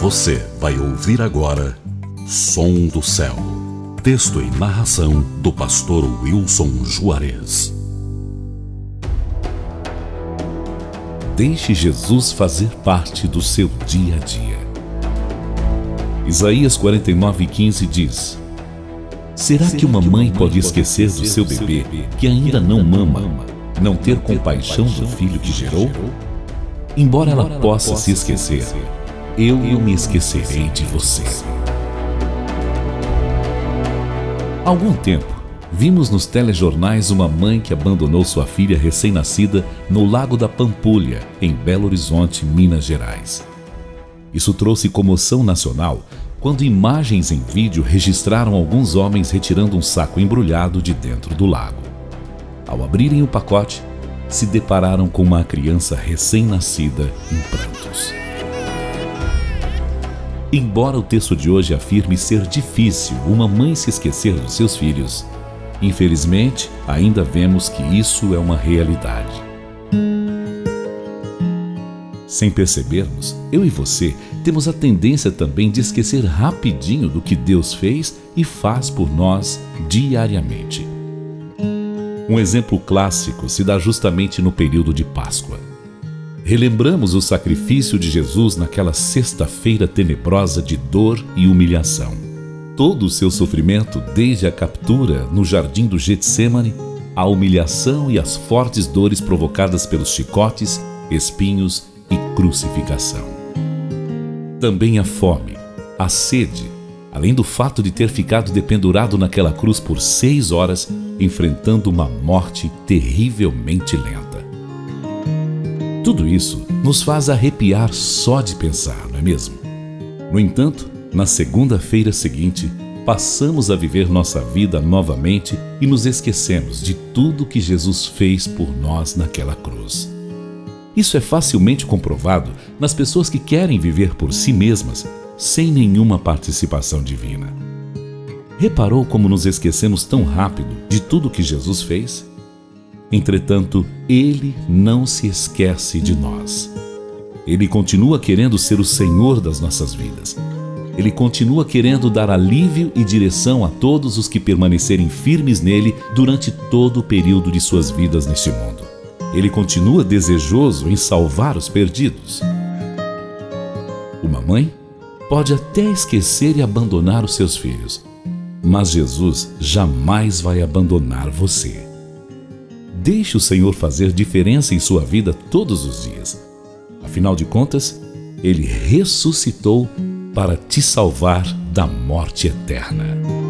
Você vai ouvir agora Som do Céu. Texto e narração do pastor Wilson Juarez. Deixe Jesus fazer parte do seu dia a dia. Isaías 49:15 diz: Será que uma mãe pode esquecer do seu bebê que ainda não mama, não ter compaixão do filho que gerou? Embora ela possa se esquecer, eu me esquecerei de você. Há algum tempo, vimos nos telejornais uma mãe que abandonou sua filha recém-nascida no Lago da Pampulha, em Belo Horizonte, Minas Gerais. Isso trouxe comoção nacional quando imagens em vídeo registraram alguns homens retirando um saco embrulhado de dentro do lago. Ao abrirem o pacote, se depararam com uma criança recém-nascida em prantos. Embora o texto de hoje afirme ser difícil uma mãe se esquecer dos seus filhos, infelizmente ainda vemos que isso é uma realidade. Sem percebermos, eu e você temos a tendência também de esquecer rapidinho do que Deus fez e faz por nós diariamente. Um exemplo clássico se dá justamente no período de Páscoa relembramos o sacrifício de Jesus naquela sexta-feira tenebrosa de dor e humilhação. Todo o seu sofrimento, desde a captura no jardim do Getsemane, a humilhação e as fortes dores provocadas pelos chicotes, espinhos e crucificação. Também a fome, a sede, além do fato de ter ficado dependurado naquela cruz por seis horas, enfrentando uma morte terrivelmente lenta. Tudo isso nos faz arrepiar só de pensar, não é mesmo? No entanto, na segunda-feira seguinte, passamos a viver nossa vida novamente e nos esquecemos de tudo que Jesus fez por nós naquela cruz. Isso é facilmente comprovado nas pessoas que querem viver por si mesmas sem nenhuma participação divina. Reparou como nos esquecemos tão rápido de tudo que Jesus fez? Entretanto, Ele não se esquece de nós. Ele continua querendo ser o Senhor das nossas vidas. Ele continua querendo dar alívio e direção a todos os que permanecerem firmes nele durante todo o período de suas vidas neste mundo. Ele continua desejoso em salvar os perdidos. Uma mãe pode até esquecer e abandonar os seus filhos, mas Jesus jamais vai abandonar você. Deixe o Senhor fazer diferença em sua vida todos os dias. Afinal de contas, ele ressuscitou para te salvar da morte eterna.